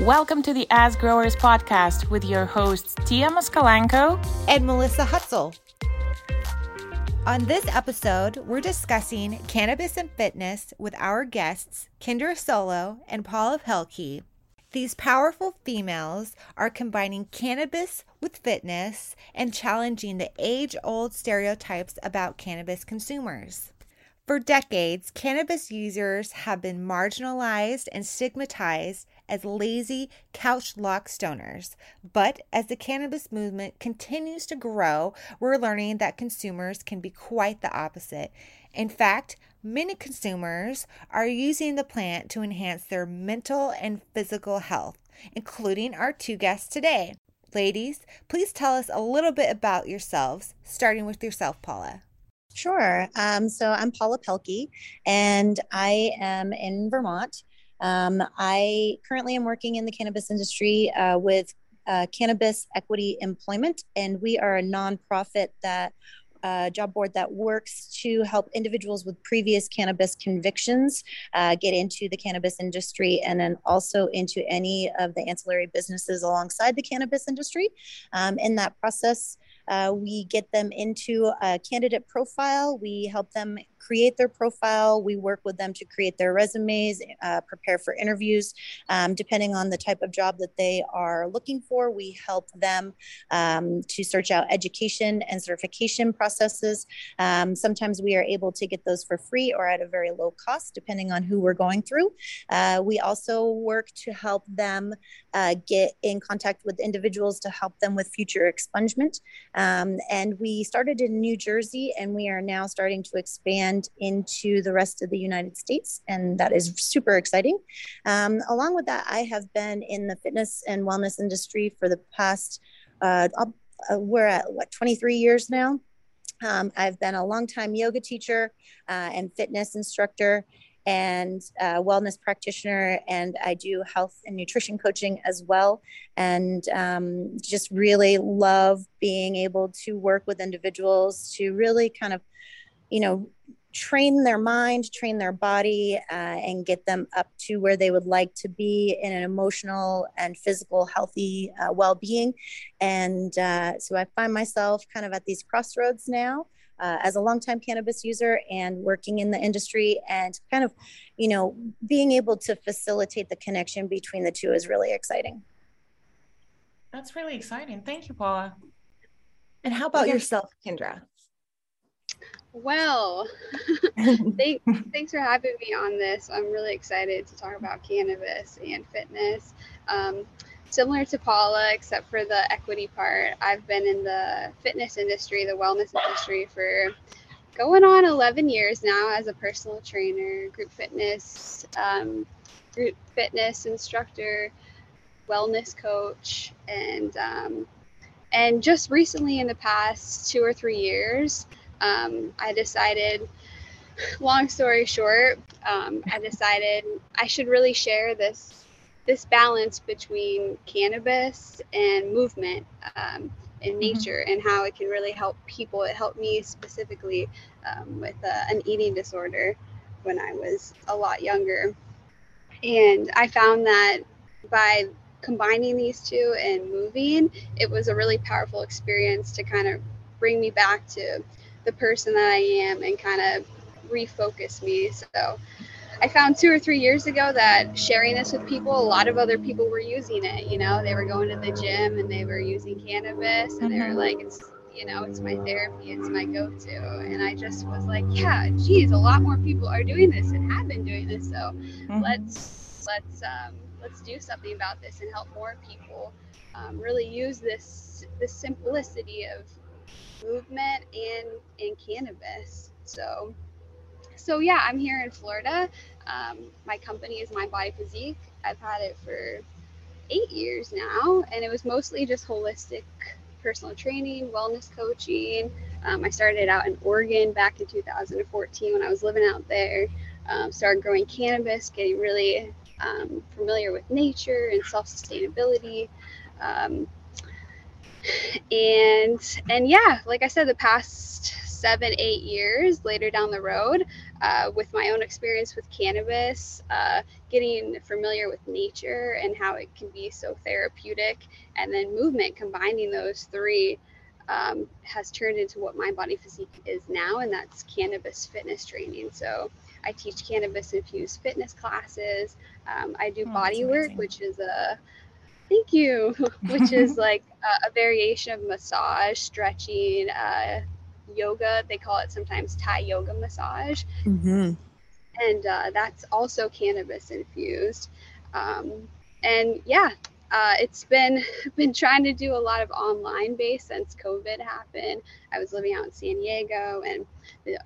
Welcome to the AskGrowers podcast with your hosts Tia Moskalenko and Melissa Hutzel. On this episode, we're discussing cannabis and fitness with our guests, Kendra Solo and Paula Pelkey. These powerful females are combining cannabis with fitness and challenging the age old stereotypes about cannabis consumers. For decades, cannabis users have been marginalized and stigmatized as lazy, couch lock stoners. But as the cannabis movement continues to grow, we're learning that consumers can be quite the opposite. In fact, many consumers are using the plant to enhance their mental and physical health, including our two guests today. Ladies, please tell us a little bit about yourselves, starting with yourself, Paula. Sure. Um, so I'm Paula Pelkey, and I am in Vermont. Um, I currently am working in the cannabis industry uh, with uh, Cannabis Equity Employment, and we are a nonprofit that uh, job board that works to help individuals with previous cannabis convictions uh, get into the cannabis industry and then also into any of the ancillary businesses alongside the cannabis industry. Um, in that process, uh, we get them into a candidate profile. We help them create their profile. We work with them to create their resumes, uh, prepare for interviews. Um, depending on the type of job that they are looking for, we help them um, to search out education and certification processes. Um, sometimes we are able to get those for free or at a very low cost, depending on who we're going through. Uh, we also work to help them uh, get in contact with individuals to help them with future expungement. Um, and we started in New Jersey, and we are now starting to expand into the rest of the United States, and that is super exciting. Um, along with that, I have been in the fitness and wellness industry for the past, uh, uh, we're at what, 23 years now. Um, I've been a longtime yoga teacher uh, and fitness instructor and uh, wellness practitioner, and I do health and nutrition coaching as well. And um, just really love being able to work with individuals to really kind of, you know, train their mind, train their body, uh, and get them up to where they would like to be in an emotional and physical, healthy uh, well being. And uh, so I find myself kind of at these crossroads now. Uh, as a longtime cannabis user and working in the industry, and kind of, you know, being able to facilitate the connection between the two is really exciting. That's really exciting. Thank you, Paula. And how about yourself, Kendra? Well, thank, thanks for having me on this. I'm really excited to talk about cannabis and fitness. Um, similar to Paula, except for the equity part, I've been in the fitness industry, the wellness industry for going on 11 years now as a personal trainer, group fitness, um, group fitness instructor, wellness coach, and um, and just recently in the past two or three years um, I decided, long story short, um, I decided I should really share this this balance between cannabis and movement um, in mm-hmm. nature and how it can really help people. It helped me specifically um, with uh, an eating disorder when I was a lot younger. And I found that by combining these two and moving, it was a really powerful experience to kind of bring me back to the person that I am and kind of refocus me. So I found two or three years ago that sharing this with people, a lot of other people were using it. You know, they were going to the gym and they were using cannabis and they were mm-hmm. like, it's, you know, it's my therapy, it's my go to. And I just was like, yeah, geez, a lot more people are doing this and have been doing this. So mm-hmm. let's, let's, um, let's do something about this and help more people um, really use this, this simplicity of movement and in cannabis. So, so yeah, I'm here in Florida. Um, my company is My Body Physique. I've had it for eight years now, and it was mostly just holistic personal training, wellness coaching. Um, I started out in Oregon back in 2014 when I was living out there. Um, started growing cannabis, getting really um, familiar with nature and self sustainability. And and yeah like i said the past seven eight years later down the road uh, with my own experience with cannabis, uh, getting familiar with nature and how it can be so therapeutic, and then movement, combining those three. Um, has turned into what my body physique is now, and that's cannabis fitness training. So I teach cannabis infused fitness classes. Um, I do oh, body work, which is a thank you, which is like a, a, variation of massage, stretching, uh, yoga. They call it sometimes Thai yoga massage. Mm-hmm. And uh, that's also cannabis infused. Um, and yeah, uh, it's been been trying to do a lot of online base since COVID happened. I was living out in San Diego, and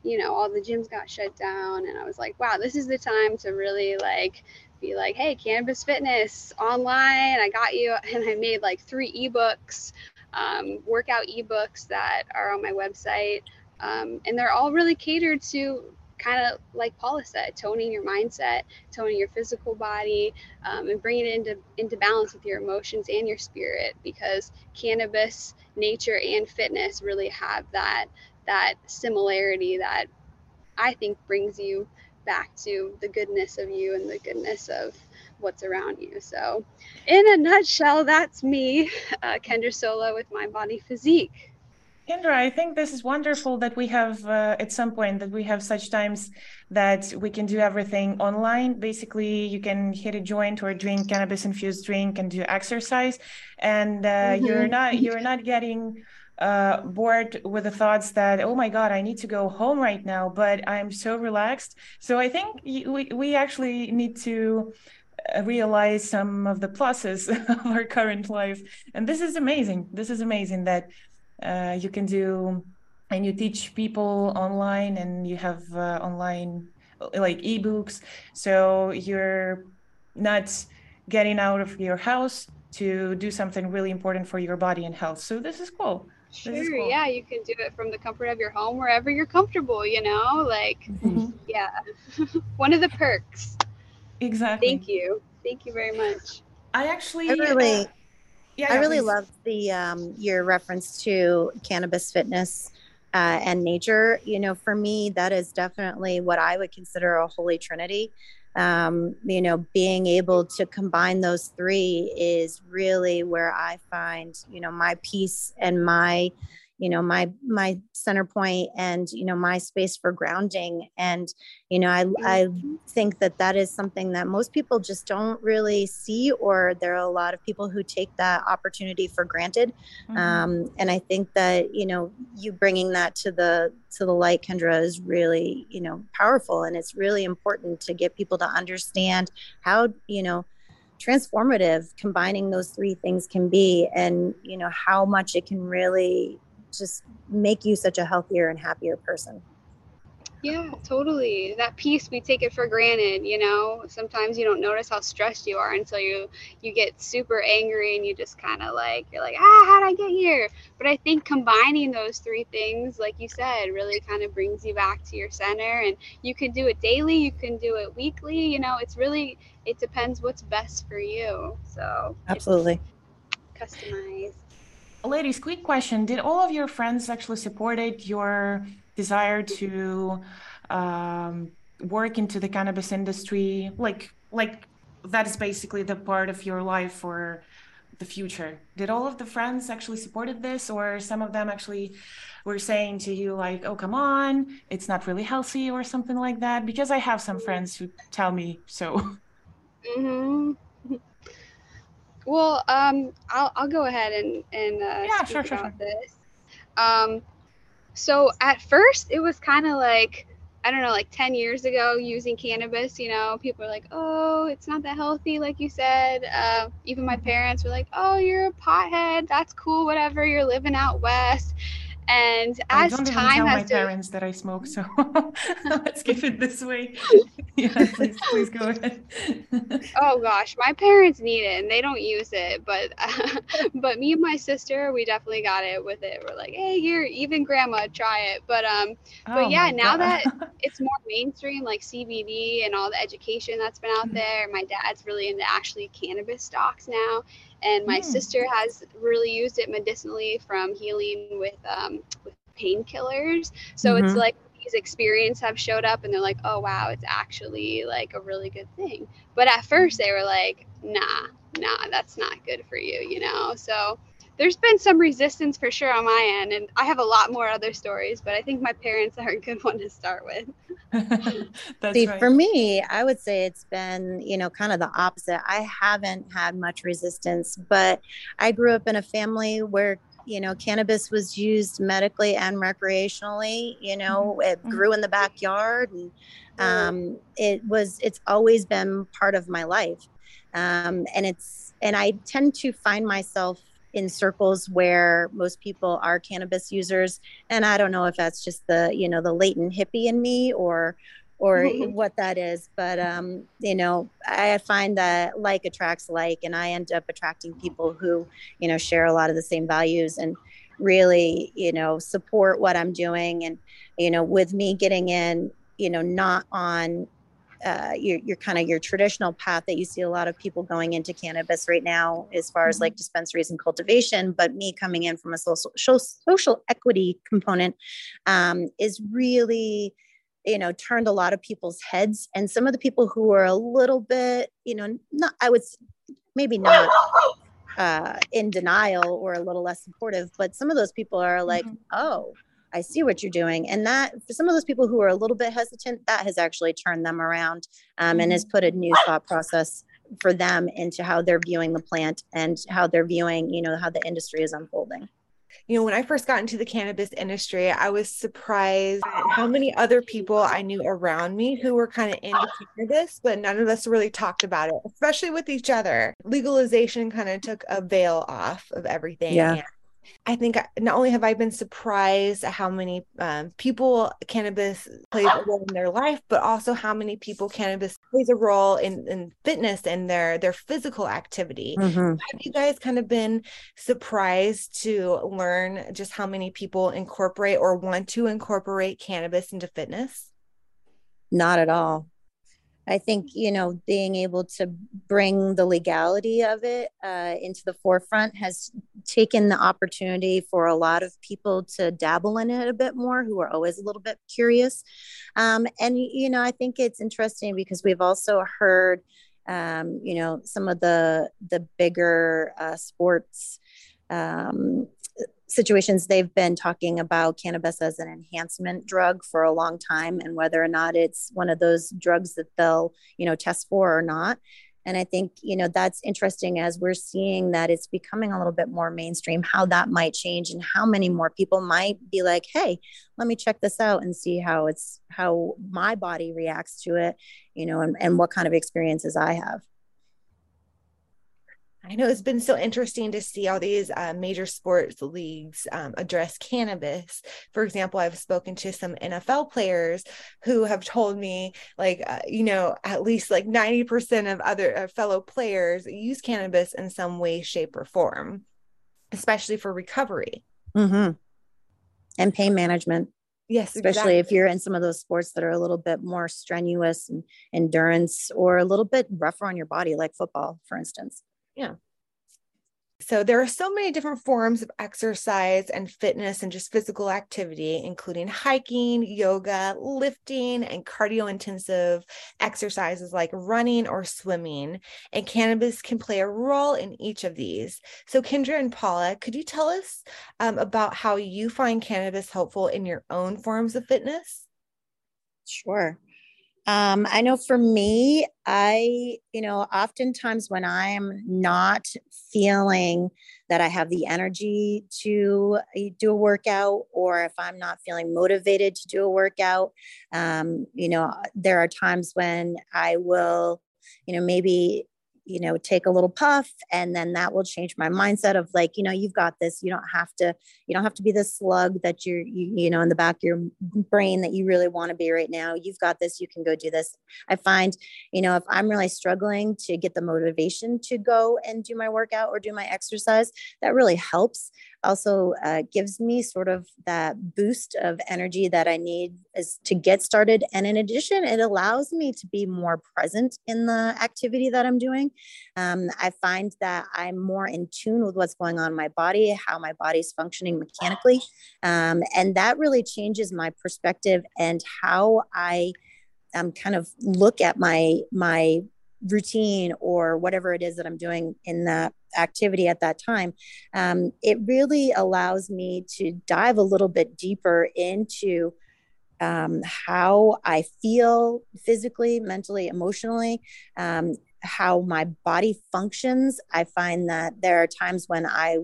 you know all the gyms got shut down, and I was like, wow, this is the time to really like be like, hey, cannabis fitness online, I got you, and I made like three ebooks um, workout ebooks that are on my website. Um, and they're all really catered to kind of like Paula said, toning your mindset, toning your physical body, um, and bringing it into into balance with your emotions and your spirit. Because cannabis, nature, and fitness really have that that similarity that I think brings you back to the goodness of you and the goodness of what's around you. So, in a nutshell, that's me, uh, Kendra Solo, with my body physique. Kendra, I think this is wonderful that we have uh, at some point that we have such times that we can do everything online. Basically, you can hit a joint or drink cannabis infused drink and do exercise, and uh, mm-hmm. you're not you're not getting uh, bored with the thoughts that oh my god i need to go home right now but i'm so relaxed. So i think we, we actually need to uh, realize some of the pluses of our current life. And this is amazing. This is amazing that uh, you can do and you teach people online and you have uh, online like ebooks. So you're not getting out of your house to do something really important for your body and health. So this is cool Sure, cool. yeah, you can do it from the comfort of your home wherever you're comfortable, you know? Like, mm-hmm. yeah, one of the perks. Exactly. Thank you. Thank you very much. I actually I really uh, yeah, I really love the um, your reference to cannabis fitness uh, and nature. You know, for me, that is definitely what I would consider a holy trinity. Um, you know, being able to combine those three is really where I find, you know, my peace and my you know my my center point and you know my space for grounding. And you know i i think that that is something that most people just don't really see or there are a lot of people who take that opportunity for granted. Mm-hmm. um, and i think that you know you bringing that to the to the light kendra is really you know powerful. And it's really important to get people to understand how you know transformative combining those three things can be and you know how much it can really just make you such a healthier and happier person. Yeah, totally. That peace we take it for granted, you know. Sometimes you don't notice how stressed you are until you you get super angry and you just kind of like you're like, "Ah, how did I get here?" But I think combining those three things, like you said, really kind of brings you back to your center and you can do it daily, you can do it weekly, you know. It's really it depends what's best for you. So, Absolutely. Customized ladies, quick question. Did all of your friends actually supported your desire to um, work into the cannabis industry? Like, like that is basically the part of your life for the future. Did all of the friends actually supported this, or some of them actually were saying to you like, "Oh, come on, it's not really healthy" or something like that? Because I have some friends who tell me so. Mm-hmm. Well, um, I'll, I'll go ahead and, and uh, yeah, speak sure, about sure. this. Um, so at first it was kind of like, I don't know, like 10 years ago using cannabis, you know, people are like, oh, it's not that healthy, like you said. Uh, even my mm-hmm. parents were like, oh, you're a pothead. That's cool, whatever. You're living out west. And as I don't time even tell has my parents that I smoke, so let's keep it this way. yeah, please, please go ahead. oh gosh, my parents need it and they don't use it, but uh, but me and my sister, we definitely got it with it. We're like, hey, here, even grandma, try it. But um, but oh yeah, now that it's more mainstream, like CBD and all the education that's been out mm-hmm. there, my dad's really into actually cannabis stocks now and my mm. sister has really used it medicinally from healing with um, with painkillers. So mm-hmm. it's like these experiences have showed up and they're like, oh wow, it's actually like a really good thing. But at first they were like, nah, nah, that's not good for you, you know? So there's been some resistance for sure on my end. And I have a lot more other stories, but I think my parents are a good one to start with. See, right. for me, I would say it's been, you know, kind of the opposite. I haven't had much resistance, but I grew up in a family where you know cannabis was used medically and recreationally you know mm-hmm. it mm-hmm. grew in the backyard and um, it was it's always been part of my life um, and it's and i tend to find myself in circles where most people are cannabis users. And i don't know if that's just the you know the latent hippie in me or or what that is but um you know i find that like attracts like and i end up attracting people who you know share a lot of the same values and really you know support what i'm doing. And you know with me getting in you know not on uh, your, your kind of your traditional path that you see a lot of people going into cannabis right now as far as like mm-hmm. dispensaries and cultivation but me coming in from a social social equity component um, is really you know turned a lot of people's heads and some of the people who are a little bit you know not i would maybe not uh, in denial or a little less supportive but some of those people are like mm-hmm. oh I see what you're doing. And that for some of those people who are a little bit hesitant, that has actually turned them around um, and has mm-hmm. put a new thought process for them into how they're viewing the plant and how they're viewing, you know, how the industry is unfolding. You know, when I first got into the cannabis industry, I was surprised at how many other people I knew around me who were kind of into cannabis, but none of us really talked about it, especially with each other. Legalization kind of took a veil off of everything. Yeah. I think not only have I been surprised at how many um, people cannabis plays a role in their life, but also how many people cannabis plays a role in, in fitness and their their physical activity. Mm-hmm. Have you guys kind of been surprised to learn just how many people incorporate or want to incorporate cannabis into fitness? Not at all. I think, you know, being able to bring the legality of it uh, into the forefront has taken the opportunity for a lot of people to dabble in it a bit more who are always a little bit curious. Um, and, you know, I think it's interesting because we've also heard, um, you know, some of the, the bigger uh, sports um, situations they've been talking about cannabis as an enhancement drug for a long time and whether or not it's one of those drugs that they'll you know test for or not. And i think you know that's interesting as we're seeing that it's becoming a little bit more mainstream how that might change and how many more people might be like hey let me check this out and see how it's how my body reacts to it you know and, and what kind of experiences i have I know it's been so interesting to see all these uh, major sports leagues um, address cannabis. For example, I've spoken to some NFL players who have told me, like, uh, you know, at least like 90% of other uh, fellow players use cannabis in some way, shape, or form, especially for recovery. Mm-hmm. And pain management. Yes, especially exactly. if you're in some of those sports that are a little bit more strenuous and endurance or a little bit rougher on your body, like football, for instance. Yeah. So there are so many different forms of exercise and fitness and just physical activity, including hiking, yoga, lifting, and cardio intensive exercises like running or swimming. And cannabis can play a role in each of these. So Kendra and Paula, could you tell us um, about how you find cannabis helpful in your own forms of fitness? Sure. Um, I know for me, I, you know, oftentimes when I'm not feeling that I have the energy to uh, do a workout, or if I'm not feeling motivated to do a workout, um, you know, there are times when I will, you know, maybe you know take a little puff and then that will change my mindset of like you know you've got this you don't have to you don't have to be the slug that you're you, you know in the back of your brain that you really want to be right now you've got this you can go do this i find you know if i'm really struggling to get the motivation to go and do my workout or do my exercise that really helps also uh, gives me sort of that boost of energy that I need is to get started. And in addition, it allows me to be more present in the activity that I'm doing. Um, I find that I'm more in tune with what's going on in my body, how my body's functioning mechanically. Um, and that really changes my perspective and how I um, kind of look at my my routine or whatever it is that I'm doing in that activity at that time, um, it really allows me to dive a little bit deeper into um, how I feel physically, mentally, emotionally, um, how my body functions. I find that there are times when I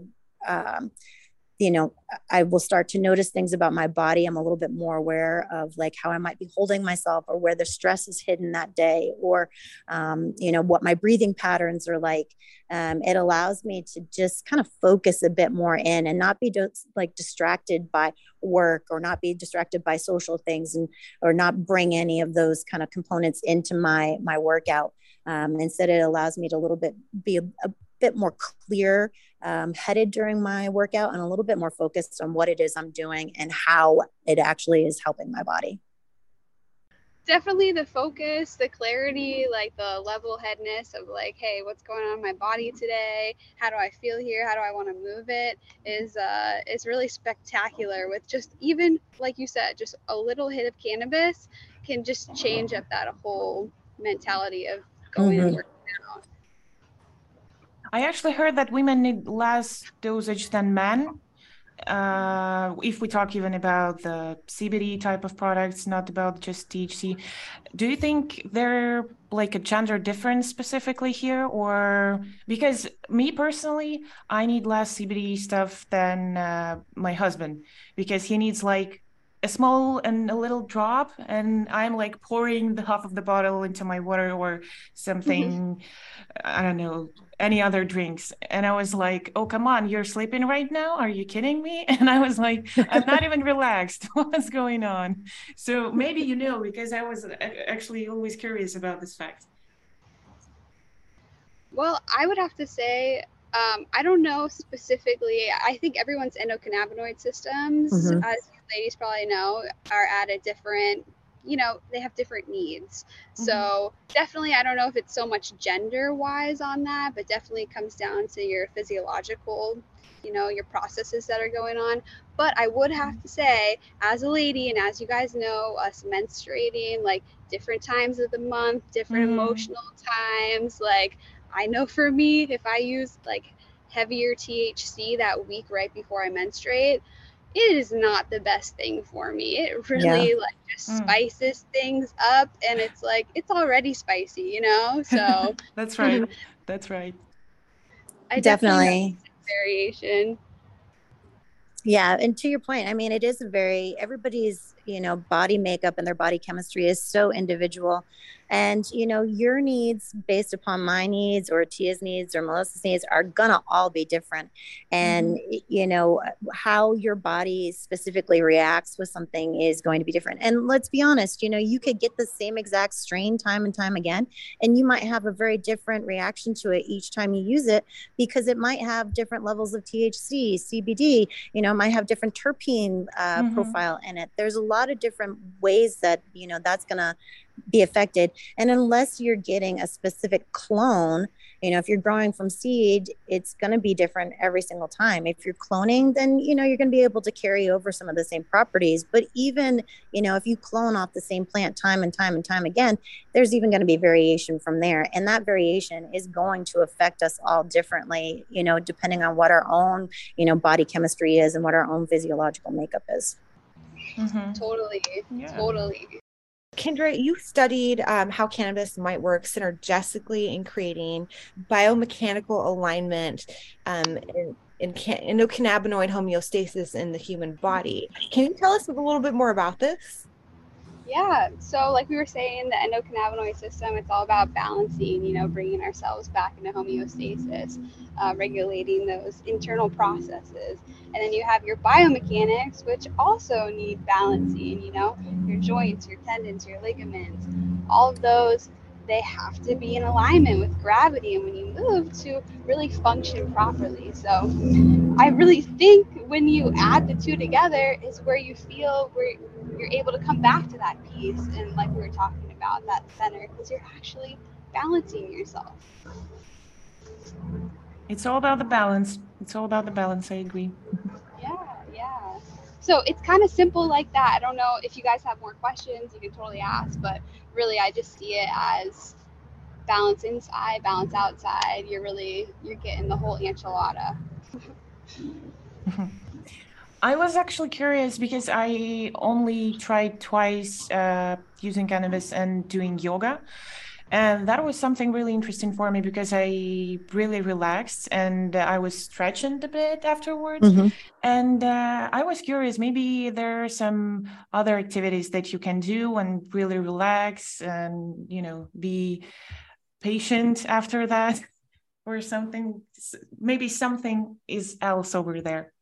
um, you know i will start to notice things about my body i'm a little bit more aware of like how i might be holding myself or where the stress is hidden that day or um, you know what my breathing patterns are like um, it allows me to just kind of focus a bit more in and not be just like distracted by work or not be distracted by social things and or not bring any of those kind of components into my my workout um, instead it allows me to a little bit be a, a bit more clear um, headed during my workout and a little bit more focused on what it is I'm doing and how it actually is helping my body. Definitely the focus, the clarity, like the level headness of like, hey, what's going on in my body today? How do I feel here? How do I want to move it? Is uh is really spectacular with just even like you said, just a little hit of cannabis can just change up that whole mentality of mm-hmm. out. I actually heard that women need less dosage than men. Uh, if we talk even about the CBD type of products, not about just THC, do you think there like a gender difference specifically here, or because me personally, I need less CBD stuff than uh, my husband because he needs like a small and a little drop and i'm like pouring the half of the bottle into my water or something i don't know any other drinks. And i was like oh come on you're sleeping right now? Are you kidding me? And i was like i'm not even relaxed. What's going on? So maybe you know because i was actually always curious about this fact. Well i would have to say um, I don't know specifically. I think everyone's endocannabinoid systems, mm-hmm. as ladies probably know, are at a different, you know, they have different needs. Mm-hmm. So definitely, I don't know if it's so much gender wise on that, but definitely comes down to your physiological, you know, your processes that are going on. But I would have to say, as a lady, and as you guys know, us menstruating, like different times of the month, different mm-hmm. emotional times, like I know for me, if I use like heavier THC that week right before I menstruate, it is not the best thing for me. It really yeah. like just mm. spices things up and it's like it's already spicy, you know? So That's right. That's right. I definitely, definitely variation. Yeah, and to your point, I mean it is a very everybody's, you know, body makeup and their body chemistry is so individual and, you know, your needs based upon my needs or Tia's needs or Melissa's needs are going to all be different. And, mm-hmm. you know, how your body specifically reacts with something is going to be different. And let's be honest, you know, you could get the same exact strain time and time again, and you might have a very different reaction to it each time you use it because it might have different levels of THC, CBD, you know, might have different terpene uh, mm-hmm. profile in it. There's a lot of different ways that, you know, that's going to be affected. And unless you're getting a specific clone, you know, if you're growing from seed, it's going to be different every single time. If you're cloning, then, you know, you're going to be able to carry over some of the same properties. But even, you know, if you clone off the same plant time and time and time again, there's even going to be variation from there. And that variation is going to affect us all differently, you know, depending on what our own, you know, body chemistry is and what our own physiological makeup is. Mm-hmm. Totally. Yeah. Totally. Kendra, you studied um, how cannabis might work synergistically in creating biomechanical alignment um, in, in can- endocannabinoid homeostasis in the human body. Can you tell us a little bit more about this? Yeah, so like we were saying, the endocannabinoid system, it's all about balancing, you know, bringing ourselves back into homeostasis, uh, regulating those internal processes. And then you have your biomechanics, which also need balancing, you know, your joints, your tendons, your ligaments, all of those, they have to be in alignment with gravity and when you move to really function properly. So I really think when you add the two together is where you feel where you're able to come back to that peace and like we were talking about that center because you're actually balancing yourself. It's all about the balance. It's all about the balance. I agree. So it's kind of simple like that. I don't know if you guys have more questions, you can totally ask, but really I just see it as balance inside, balance outside. You're really you're getting the whole enchilada. I was actually curious because I only tried twice uh, using cannabis and doing yoga. And that was something really interesting for me because I really relaxed and I was stretching a bit afterwards. Mm-hmm. And uh, I was curious, maybe there are some other activities that you can do and really relax and, you know, be patient after that or something. Maybe something is else over there.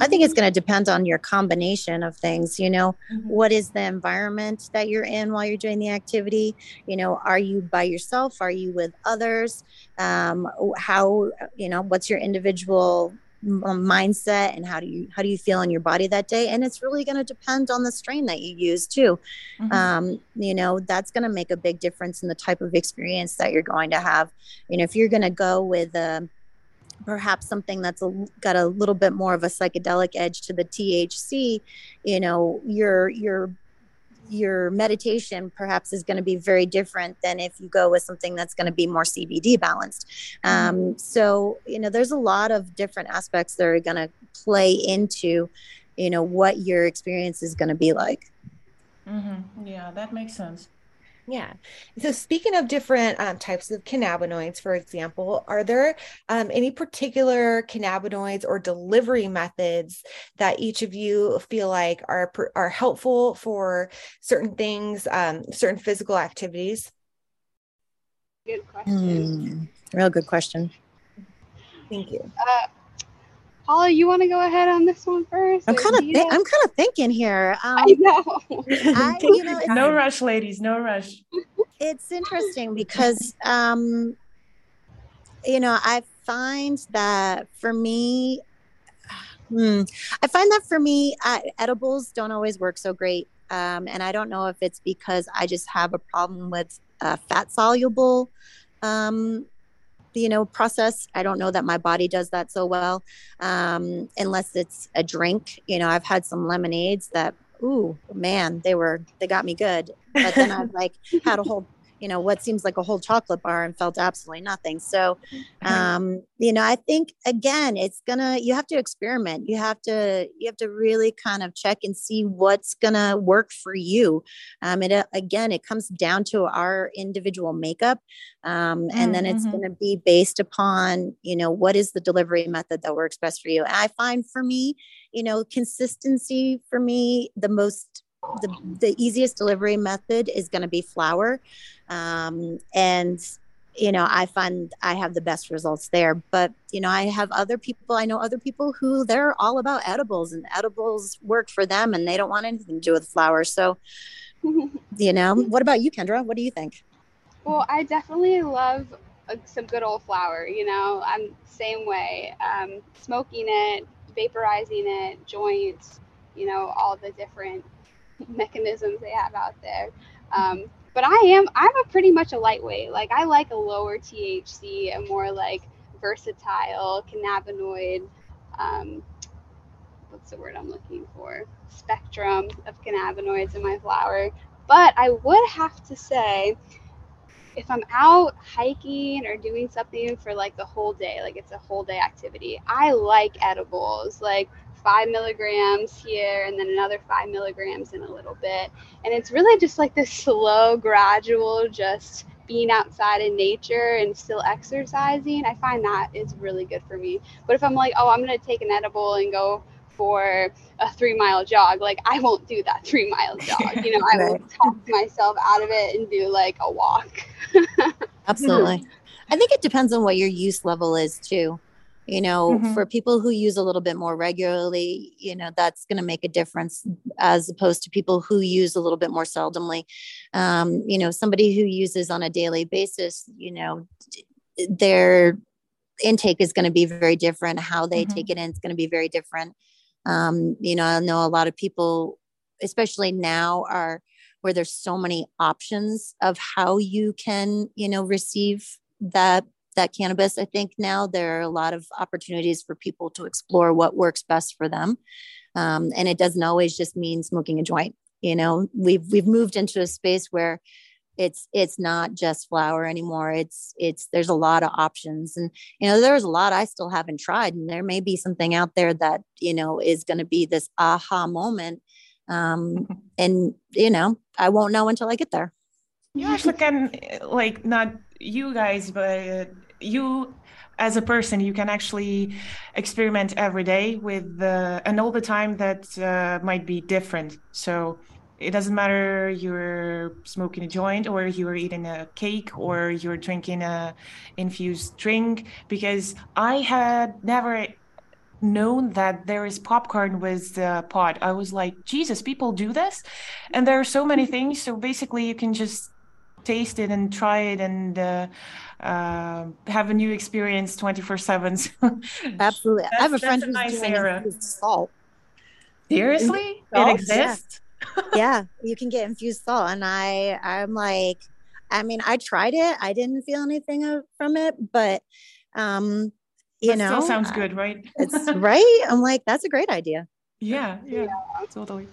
I think it's going to depend on your combination of things. You know, mm-hmm. what is the environment that you're in while you're doing the activity? You know, are you by yourself? Are you with others? Um, how, you know, what's your individual mindset and how do you how do you feel in your body that day and it's really going to depend on the strain that you use too mm-hmm. um, you know that's going to make a big difference in the type of experience that you're going to have you know if you're going to go with a um, perhaps something that's a, got a little bit more of a psychedelic edge to the THC, you know, your your your meditation perhaps is going to be very different than if you go with something that's going to be more CBD balanced. Mm-hmm. Um, so you know, there's a lot of different aspects that are going to play into, you know, what your experience is going to be like. Mm-hmm. Yeah, that makes sense. Yeah. So, speaking of different um, types of cannabinoids, for example, are there um, any particular cannabinoids or delivery methods that each of you feel like are are helpful for certain things, um, certain physical activities? Good question. Mm, real good question. Thank you. Uh, Paula, you want to go ahead on this one first? I'm kind of th- I'm kind of thinking here. Um, I know. I, you know no rush, ladies. No rush. It's interesting because, um, you know, I find that for me, hmm, I find that for me, I, edibles don't always work so great. Um, and I don't know if it's because I just have a problem with uh, fat soluble um, you know process. I don't know that my body does that so well um, unless it's a drink. You know i've had some lemonades that ooh man they were they got me good. But then i've like had a whole you know what seems like a whole chocolate bar and felt absolutely nothing. So um you know i think again it's gonna you have to experiment. You have to you have to really kind of check and see what's gonna work for you. Um it uh, again it comes down to our individual makeup um and then it's mm-hmm. gonna be based upon you know what is the delivery method that works best for you. I find for me you know consistency for me the most the, the easiest delivery method is going to be flower um, and you know i find i have the best results there. But you know i have other people i know other people who they're all about edibles and edibles work for them and they don't want anything to do with flowers so you know what about you kendra? What do you think? Well i definitely love some good old flower you know i'm same way. Um, smoking it vaporizing it joints you know all the different mechanisms they have out there. Um, but I am I'm a pretty much a lightweight. Like I like a lower THC, a more like versatile cannabinoid. Um, what's the word I'm looking for? Spectrum of cannabinoids in my flower. But I would have to say, if I'm out hiking or doing something for like the whole day, like it's a whole day activity, I like edibles. Like five milligrams here and then another five milligrams in a little bit. And it's really just like this slow, gradual, just being outside in nature and still exercising. I find that is really good for me. But if I'm like, oh, I'm going to take an edible and go for a three mile jog, like I won't do that three mile jog. You know, I will talk myself out of it and do like a walk. Absolutely. I think it depends on what your use level is too you know mm-hmm. for people who use a little bit more regularly you know that's going to make a difference as opposed to people who use a little bit more seldomly um, you know somebody who uses on a daily basis you know their intake is going to be very different how they mm-hmm. take it in is going to be very different um, you know i know a lot of people especially now are where there's so many options of how you can, you know, receive that that cannabis. I think now there are a lot of opportunities for people to explore what works best for them. Um, and it doesn't always just mean smoking a joint. You know, we've we've moved into a space where it's it's not just flower anymore it's it's there's a lot of options and you know there's a lot i still haven't tried and there may be something out there that you know is going to be this aha moment um and you know i won't know until i get there you actually can like not you guys but you as a person you can actually experiment every day with uh, and all the time that uh, might be different. So it doesn't matter you're smoking a joint or you're eating a cake or you're drinking a infused drink because i had never known that there is popcorn with the pot. I was like jesus people do this? And there are so many things. So basically you can just taste it and try it and uh, uh, have a new experience 24 7 absolutely i have a friend who's nice doing era. salt seriously salt? it exists yeah yeah, you can get infused salt. And I, I'm like, I mean, I tried it. I didn't feel anything from it, but, um, you know, still sounds good, right? it's right. I'm like, that's a great idea. Yeah, yeah, yeah. totally.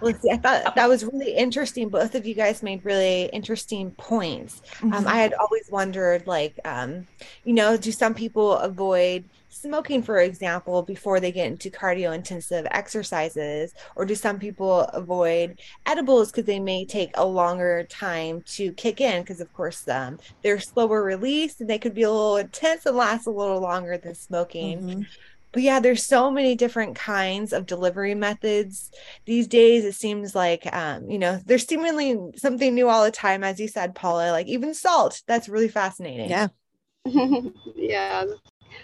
Well, see, I thought that was really interesting. Both of you guys made really interesting points. Um, mm-hmm. I had always wondered, like, um, you know, do some people avoid smoking, for example, before they get into cardio intensive exercises? Or do some people avoid edibles because they may take a longer time to kick in? Because, of course, um, they're slower release and they could be a little intense and last a little longer than smoking. Mm-hmm. But yeah, there's so many different kinds of delivery methods these days. It seems like, um, you know, there's seemingly something new all the time, as you said, Paula. Like even salt. That's really fascinating. Yeah. yeah,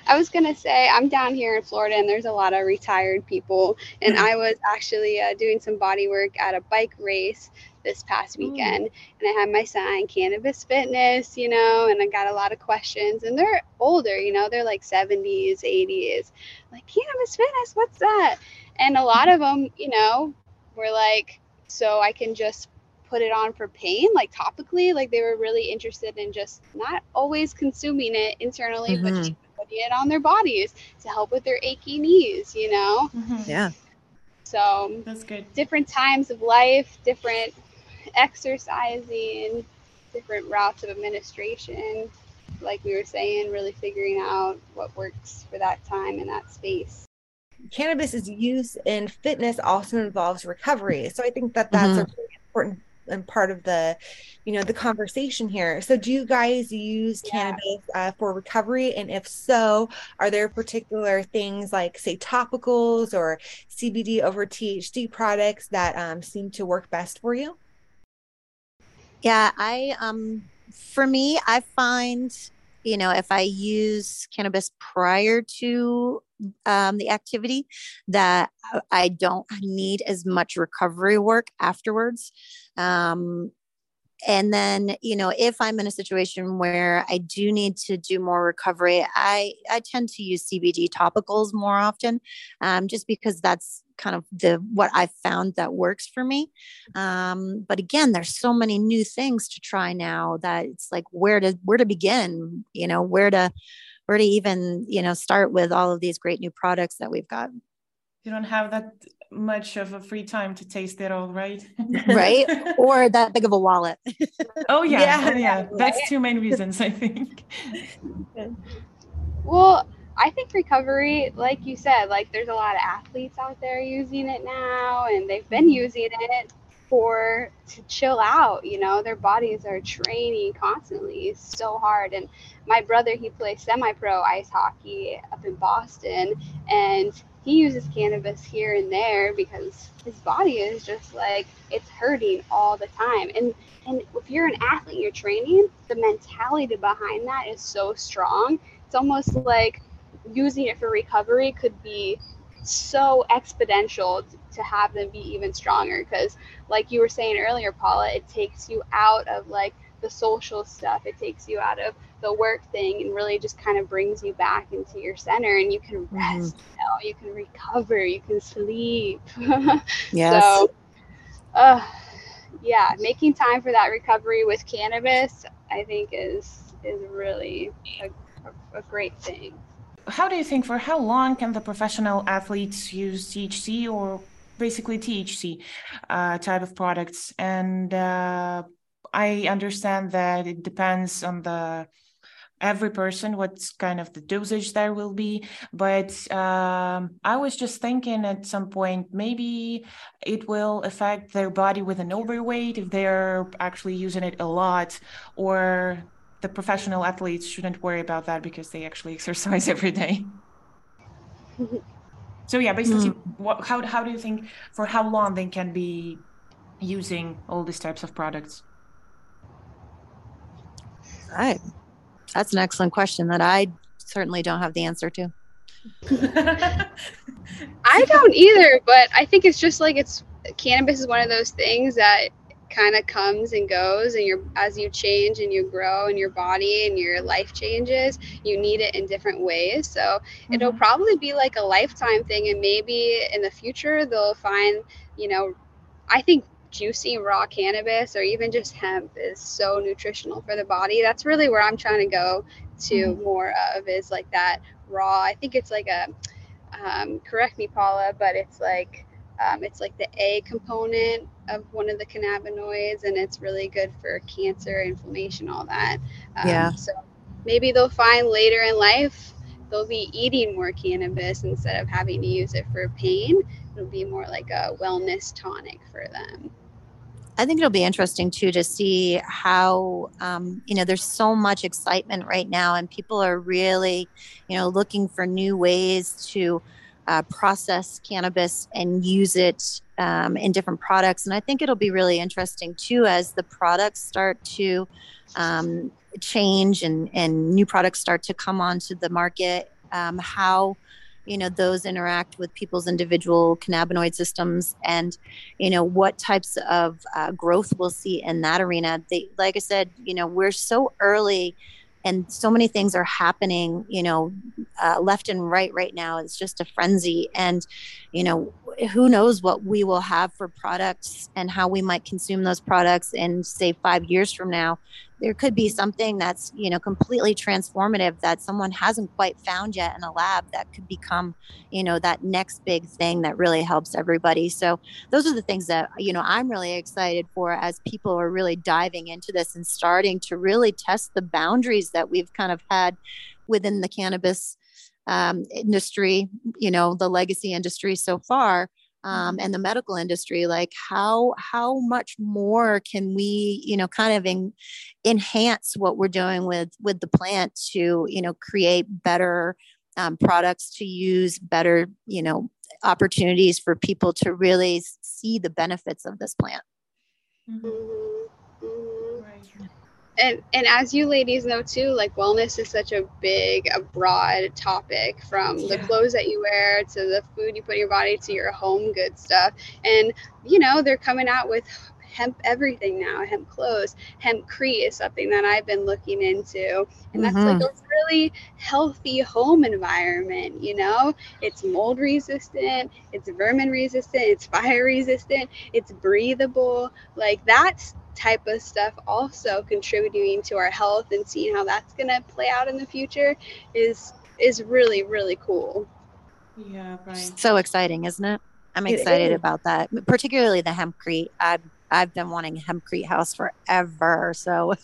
I was gonna say I'm down here in Florida, and there's a lot of retired people, and mm-hmm. I was actually uh, doing some body work at a bike race this past mm. weekend, and I had my sign cannabis fitness, you know, and I got a lot of questions, and they're older, you know, they're like 70s, 80s, like cannabis fitness, what's that? And a lot of them, you know, were like, so I can just put it on for pain, like topically. Like they were really interested in just not always consuming it internally, mm-hmm. but putting it on their bodies to help with their achy knees, you know? Mm-hmm. Yeah. So that's good. Different times of life, different exercising, different routes of administration. Like we were saying, really figuring out what works for that time and that space cannabis use in fitness also involves recovery. So I think that that's mm-hmm. a really important and part of the you know the conversation here. So do you guys use yeah. cannabis uh, for recovery? And if so are there particular things like say topicals or cbd over thc products that um, seem to work best for you? Yeah i um for me i find you know if i use cannabis prior to um, the activity that I don't need as much recovery work afterwards. Um, and then you know if i'm in a situation where i do need to do more recovery i i tend to use cbd topicals more often um, just because that's kind of the what i found that works for me um, but again there's so many new things to try now that it's like where to where to begin you know where to where to even you know start with all of these great new products that we've got. You don't have that much of a free time to taste it all right? Right? Or that big of a wallet. Oh yeah. Yeah, oh, yeah. that's two main reasons i think. Well i think recovery like you said like there's a lot of athletes out there using it now and they've been using it for to chill out you know? Their bodies are training constantly so hard. And my brother he plays semi-pro ice hockey up in boston and he uses cannabis here and there because his body is just like it's hurting all the time. And and if you're an athlete you're training the mentality behind that is so strong. It's almost like using it for recovery could be so exponential to have them be even stronger because like you were saying earlier paula it takes you out of like the social stuff it takes you out of the work thing and really just kind of brings you back into your center and you can mm-hmm. rest mm-hmm. you, know, you can recover you can sleep yes. so uh, yeah, making time for that recovery with cannabis, I think is is really a, a, a great thing. How do you think for how long can the professional athletes use THC or basically THC uh, type of products? And uh, I understand that it depends on the every person what's kind of the dosage there will be but um, i was just thinking at some point maybe it will affect their body with an overweight if they're actually using it a lot or the professional athletes shouldn't worry about that because they actually exercise every day so yeah basically mm. what, how, how do you think for how long they can be using all these types of products right that's an excellent question that I certainly don't have the answer to. I don't either, but I think it's just like it's cannabis is one of those things that kind of comes and goes and you're as you change and you grow and your body and your life changes you need it in different ways so mm-hmm. it'll probably be like a lifetime thing and maybe in the future they'll find you know i think juicy raw cannabis or even just hemp is so nutritional for the body. That's really where I'm trying to go to mm-hmm. more of is like that raw. I think it's like a, um, correct me, Paula, but it's like, um, it's like the A component of one of the cannabinoids, and it's really good for cancer, inflammation, all that. Um, yeah. So maybe they'll find later in life they'll be eating more cannabis instead of having to use it for pain. It'll be more like a wellness tonic for them. I think it'll be interesting too to see how um, you know there's so much excitement right now, and people are really you know looking for new ways to uh, process cannabis and use it um, in different products. And I think it'll be really interesting too as the products start to um, change and and new products start to come onto the market. Um, how you know those interact with people's individual cannabinoid systems and you know what types of uh, growth we'll see in that arena they like i said you know we're so early and so many things are happening you know uh, left and right right now. It's just a frenzy. And you know who knows what we will have for products and how we might consume those products in say five years from now there could be something that's you know completely transformative that someone hasn't quite found yet in a lab that could become you know that next big thing that really helps everybody. So those are the things that you know i'm really excited for as people are really diving into this and starting to really test the boundaries that we've kind of had within the cannabis um, industry you know the legacy industry so far um, mm-hmm. and the medical industry like how how much more can we you know kind of in, enhance what we're doing with with the plant to you know create better um, products to use better you know opportunities for people to really see the benefits of this plant. Mm-hmm. And and as you ladies know too like wellness is such a big a broad topic from yeah. the clothes that you wear to the food you put in your body to your home good stuff and you know they're coming out with hemp everything now hemp clothes hemp hempcrete is something that i've been looking into and that's mm-hmm. like a really healthy home environment you know it's mold resistant it's vermin resistant it's fire resistant it's breathable like that's type of stuff also contributing to our health and seeing how that's going to play out in the future is is really really cool. Yeah right. So exciting isn't it? I'm excited about that particularly the hempcrete i'm I've been wanting hempcrete house forever. So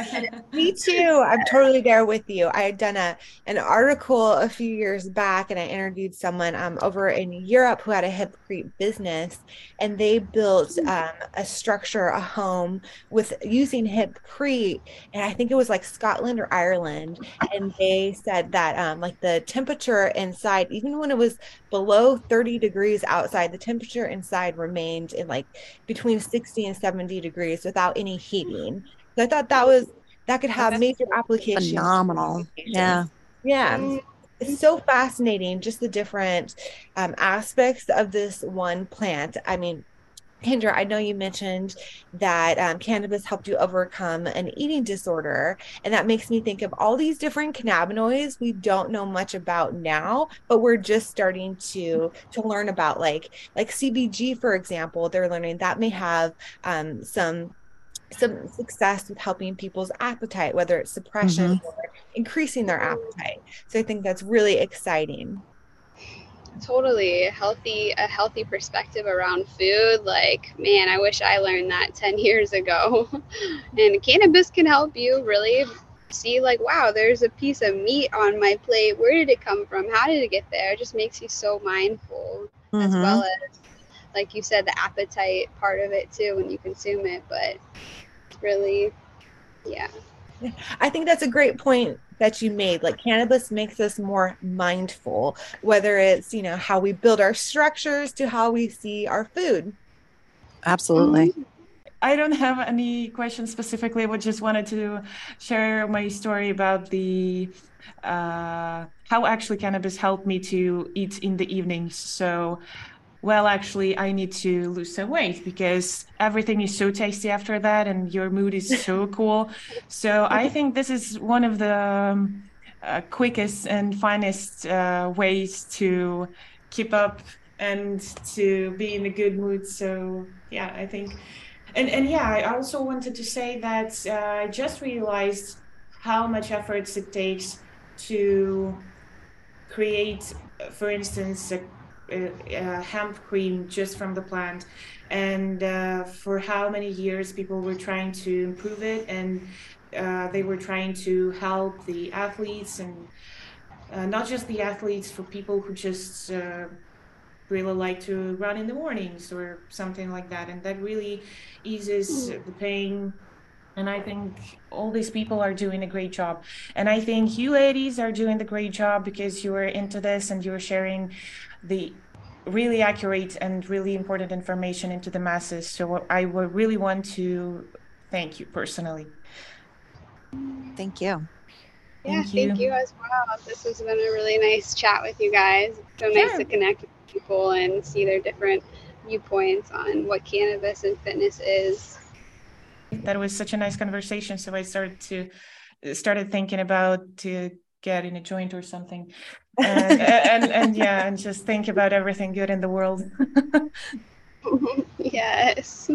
me too. I'm totally there with you. I had done a an article a few years back and I interviewed someone um, over in Europe who had a hempcrete business and they built hmm. um, a structure, a home with using hempcrete. And I think it was like Scotland or Ireland. And they said that um, like the temperature inside, even when it was below 30 degrees outside, the temperature inside remained in like between 60 60 and 70 degrees without any heating. So I thought that was that could have major applications. Phenomenal. Yeah. Yeah. It's so fascinating, just the different um, aspects of this one plant. I mean, Kendra, I know you mentioned that um, cannabis helped you overcome an eating disorder, and that makes me think of all these different cannabinoids we don't know much about now, but we're just starting to to learn about, like like CBG, for example. They're learning that may have um, some some success with helping people's appetite, whether it's suppression mm-hmm. or increasing their appetite. So I think that's really exciting totally healthy a healthy perspective around food. Like man i wish i learned that 10 years ago. And cannabis can help you really see like wow there's a piece of meat on my plate. Where did it come from? How did it get there? It just makes you so mindful mm-hmm. as well as like you said the appetite part of it too when you consume it. But really yeah. I think that's a great point that you made. Like cannabis makes us more mindful whether it's you know how we build our structures to how we see our food. Absolutely. I don't have any questions specifically, but just wanted to share my story about the uh, how actually cannabis helped me to eat in the evenings. So well, actually, I need to lose some weight because everything is so tasty after that, and your mood is so cool. So I think this is one of the um, uh, quickest and finest uh, ways to keep up and to be in a good mood. So yeah, I think, and and yeah, I also wanted to say that uh, I just realized how much efforts it takes to create, for instance, a uh, hemp cream just from the plant. And uh, for how many years people were trying to improve it and uh, they were trying to help the athletes and uh, not just the athletes for people who just uh, really like to run in the mornings or something like that. And that really eases the pain. And I think all these people are doing a great job. And I think you ladies are doing the great job because you are into this and you're sharing the really accurate and really important information into the masses. So I would really want to thank you personally. Thank you. Yeah, thank you, thank you as well. This has been a really nice chat with you guys. So nice yeah. to connect with people and see their different viewpoints on what cannabis and fitness is. That was such a nice conversation. So I started to started thinking about to get in a joint or something and, and, and yeah and just think about everything good in the world. Yes.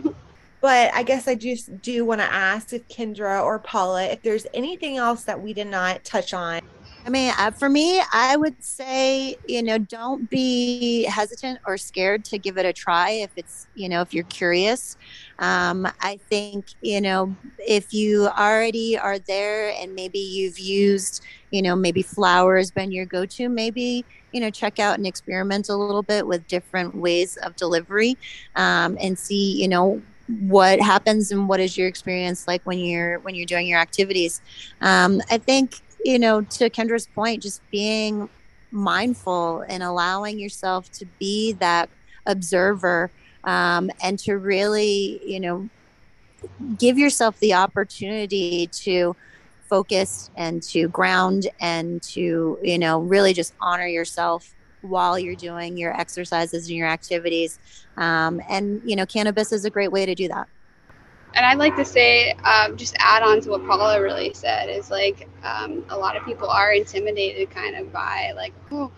But i guess i just do want to ask if kendra or paula if there's anything else that we did not touch on I mean, uh, for me, I would say, you know, don't be hesitant or scared to give it a try if it's, you know, if you're curious. Um, I think, you know, if you already are there and maybe you've used, you know, maybe flowers been your go to, maybe, you know, check out and experiment a little bit with different ways of delivery um, and see, you know, what happens and what is your experience like when you're when you're doing your activities um, i think you know, to Kendra's point, just being mindful and allowing yourself to be that observer um, and to really, you know, give yourself the opportunity to focus and to ground and to, you know, really just honor yourself while you're doing your exercises and your activities. Um, and, you know, cannabis is a great way to do that and I'd like to say, um, just add on to what Paula really said, is like um, a lot of people are intimidated kind of by like, oh,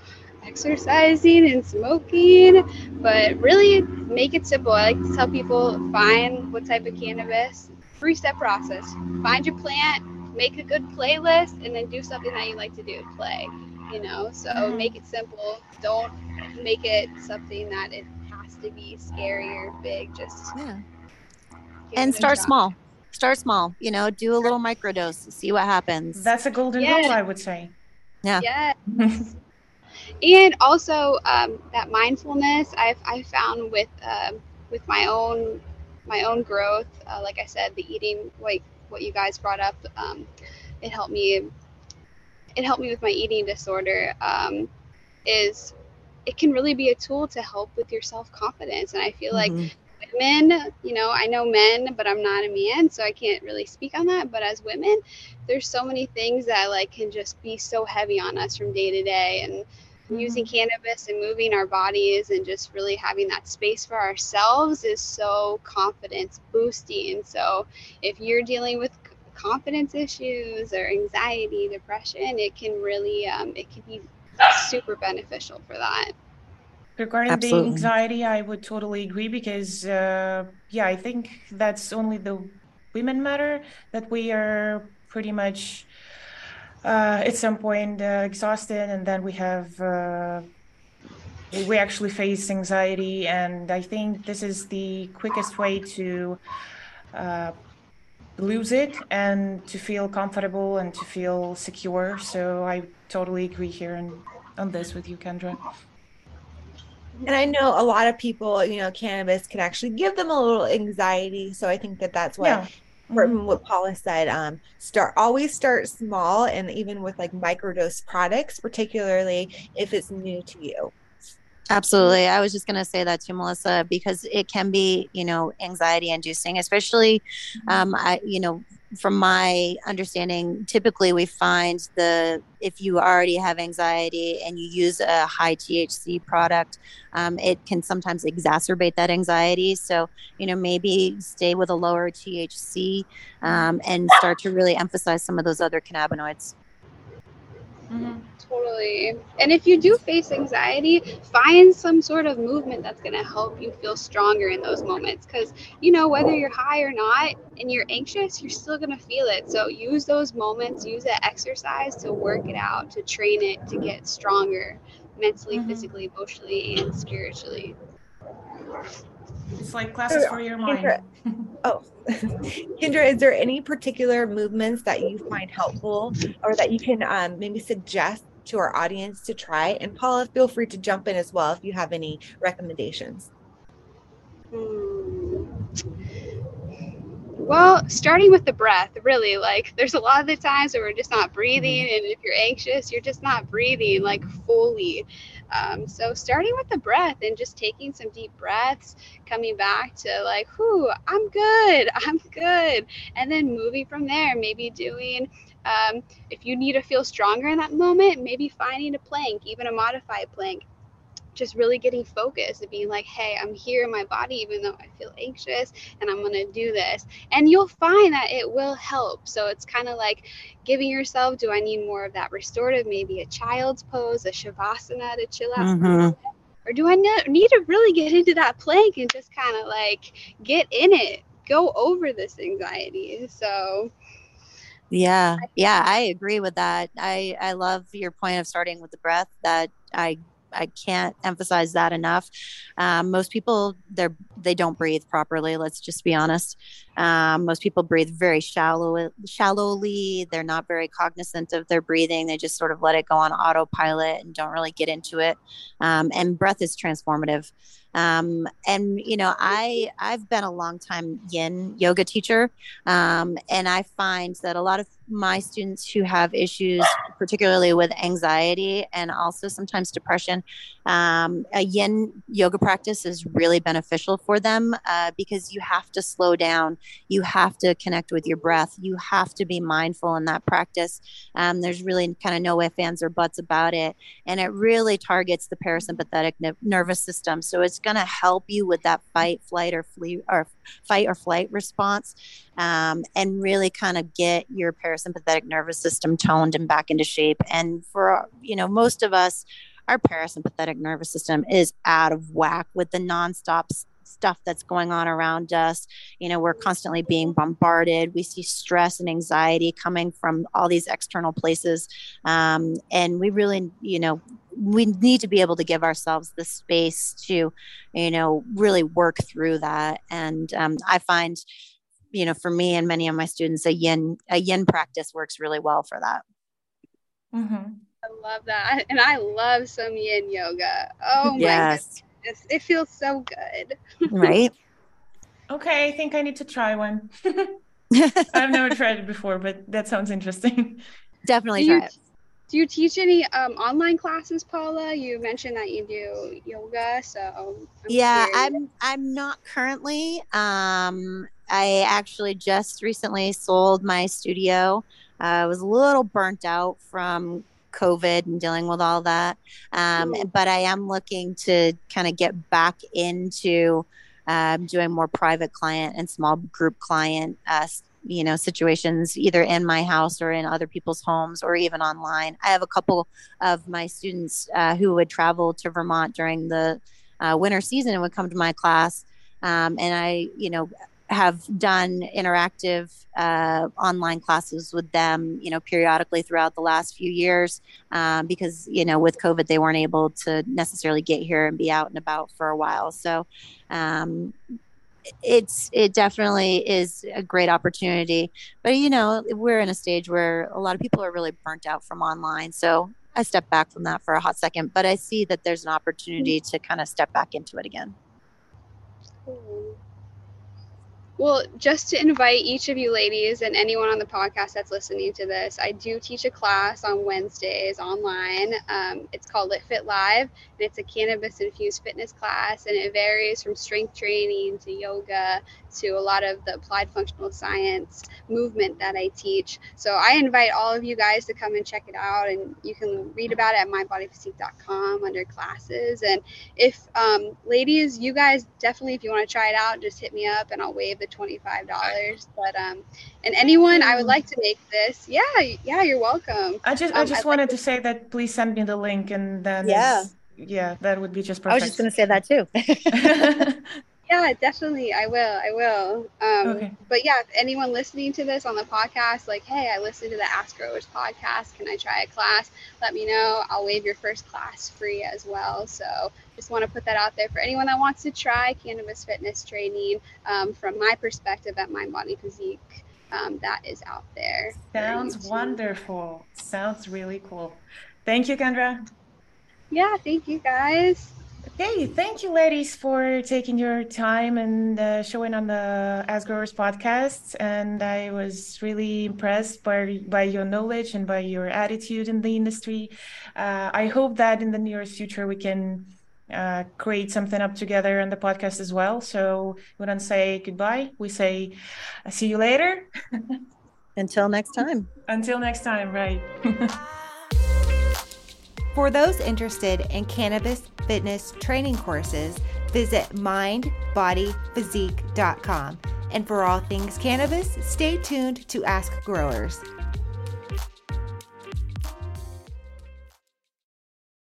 exercising and smoking, but really make it simple. I like to tell people find what type of cannabis, three step process. Find your plant, make a good playlist, and then do something that you like to do, play. You know, so mm-hmm. make it simple. Don't make it something that it has to be scary or big. Just yeah and start small start small you know do a little microdose see what happens that's a golden yes. rule i would say yeah yes. and also um, that mindfulness i've i found with uh, with my own my own growth uh, like i said the eating like what you guys brought up um, it helped me it helped me with my eating disorder um, is it can really be a tool to help with your self-confidence and i feel mm-hmm. like women, you know, I know men, but I'm not a man, so I can't really speak on that. But as women, there's so many things that like can just be so heavy on us from day to day, and using cannabis and moving our bodies and just really having that space for ourselves is so confidence boosting. So if you're dealing with confidence issues or anxiety, depression, it can really um, it can be super beneficial for that. Regarding Absolutely. the anxiety, I would totally agree because uh, yeah, I think that's only the women matter that we are pretty much uh, at some point uh, exhausted, and then we have uh, we actually face anxiety, and I think this is the quickest way to uh, lose it and to feel comfortable and to feel secure. So I totally agree here and on this with you, Kendra. And I know a lot of people, you know, cannabis can actually give them a little anxiety. So I think that that's why yeah mm-hmm. what Paula said, um, start always start small, and even with like microdose products, particularly if it's new to you. Absolutely. I was just going to say that to Melissa because it can be, you know, anxiety inducing, especially, mm-hmm. um, I, you know, from my understanding, typically we find the if you already have anxiety and you use a high THC product, um, it can sometimes exacerbate that anxiety. So you know maybe stay with a lower THC um, and start to really emphasize some of those other cannabinoids. Mm-hmm. Totally. And if you do face anxiety, find some sort of movement that's going to help you feel stronger in those moments. Because, you know, whether you're high or not and you're anxious, you're still going to feel it. So use those moments, use that exercise to work it out, to train it, to get stronger mentally, mm-hmm. physically, emotionally, and spiritually. It's like classes for your mind. oh, Kendra, is there any particular movements that you find helpful or that you can um, maybe suggest to our audience to try? And Paula, feel free to jump in as well if you have any recommendations. Hmm. Well, starting with the breath, really, like there's a lot of the times where we're just not breathing, and if you're anxious, you're just not breathing like fully. Um, so starting with the breath and just taking some deep breaths, coming back to like, whoo, I'm good, I'm good. And then moving from there, maybe doing, um, if you need to feel stronger in that moment, maybe finding a plank, even a modified plank just really getting focused and being like, hey, I'm here in my body, even though I feel anxious, and I'm going to do this. And you'll find that it will help. So it's kind of like giving yourself, do I need more of that restorative, maybe a child's pose, a shavasana to chill out? Mm-hmm. Or do I need to really get into that plank and just kind of like get in it, go over this anxiety? So, yeah, yeah, I agree with that. I I love your point of starting with the breath. That I I can't emphasize that enough. Um, most people they're they don't breathe properly. Let's just be honest. Um, most people breathe very shallow, shallowly. They're not very cognizant of their breathing. They just sort of let it go on autopilot and don't really get into it. Um, and breath is transformative. Um, and you know, I I've been a long time Yin yoga teacher, um, and I find that a lot of my students who have issues, particularly with anxiety and also sometimes depression, um, a yin yoga practice is really beneficial for them uh, because you have to slow down. You have to connect with your breath. You have to be mindful in that practice. Um, there's really kind of no ifs, ands, or buts about it. And it really targets the parasympathetic ne- nervous system. So it's going to help you with that fight, flight, or flee, or fight or flight response um, and really kind of get your parasympathetic nervous system toned and back into shape. And for, you know, most of us, our parasympathetic nervous system is out of whack with the nonstop stuff that's going on around us. You know, we're constantly being bombarded. We see stress and anxiety coming from all these external places. Um, and we really, you know, we need to be able to give ourselves the space to, you know, really work through that. And um, I find, you know, for me and many of my students, a yin a yin practice works really well for that. Mm-hmm. I love that, and I love some yin yoga. Oh my yes. goodness, it feels so good. right. Okay, I think I need to try one. I've never tried it before, but that sounds interesting. Definitely try it. Do you teach any um, online classes, Paula? You mentioned that you do yoga, so I'm yeah, curious. I'm I'm not currently. Um, I actually just recently sold my studio. Uh, I was a little burnt out from COVID and dealing with all that. Um, but I am looking to kind of get back into um, doing more private client and small group client uh, you know situations either in my house or in other people's homes or even online. I have a couple of my students uh, who would travel to vermont during the uh, winter season and would come to my class. Um, and i you know have done interactive uh, online classes with them, you know, periodically throughout the last few years, um, because you know, with COVID, they weren't able to necessarily get here and be out and about for a while. So, um, it's it definitely is a great opportunity. But you know, we're in a stage where a lot of people are really burnt out from online, so. I step back from that for a hot second, but I see that there's an opportunity to kind of step back into it again. Cool. Well, just to invite each of you ladies and anyone on the podcast that's listening to this, I do teach a class on Wednesdays online. Um, it's called Lit Fit Live, and it's a cannabis infused fitness class, and it varies from strength training to yoga to a lot of the applied functional science movement that I teach. So I invite all of you guys to come and check it out, and you can read about it at mindbodyphysique.com under classes. And if um, ladies, you guys definitely, if you want to try it out, just hit me up, and I'll waive the twenty-five dollars. But um, and anyone, I would like to make this. Yeah, yeah, you're welcome. I just, I um, just wanted like to say that please send me the link, and then yeah. Yeah, that would be just perfect. I was just going to say that too. Yeah, definitely. I will. I will. Um, okay. But yeah, if anyone listening to this on the podcast, like, hey, I listened to the AskGrowers podcast. Can I try a class? Let me know. I'll waive your first class free as well. So just want to put that out there for anyone that wants to try cannabis fitness training um, from my perspective at Mind Body Physique. Um, that is out there. Sounds wonderful. Sounds really cool. Thank you, Kendra. Yeah, thank you guys. Okay, thank you, ladies, for taking your time and uh, showing on the AskGrowers podcast. And I was really impressed by by your knowledge and by your attitude in the industry. Uh, I hope that in the nearest future we can uh, create something up together on the podcast as well. So we don't say goodbye; we say see you later. Until next time. Until next time, right. For those interested in cannabis fitness training courses, visit mindbodyphysique.com. And for all things cannabis, stay tuned to Ask Growers.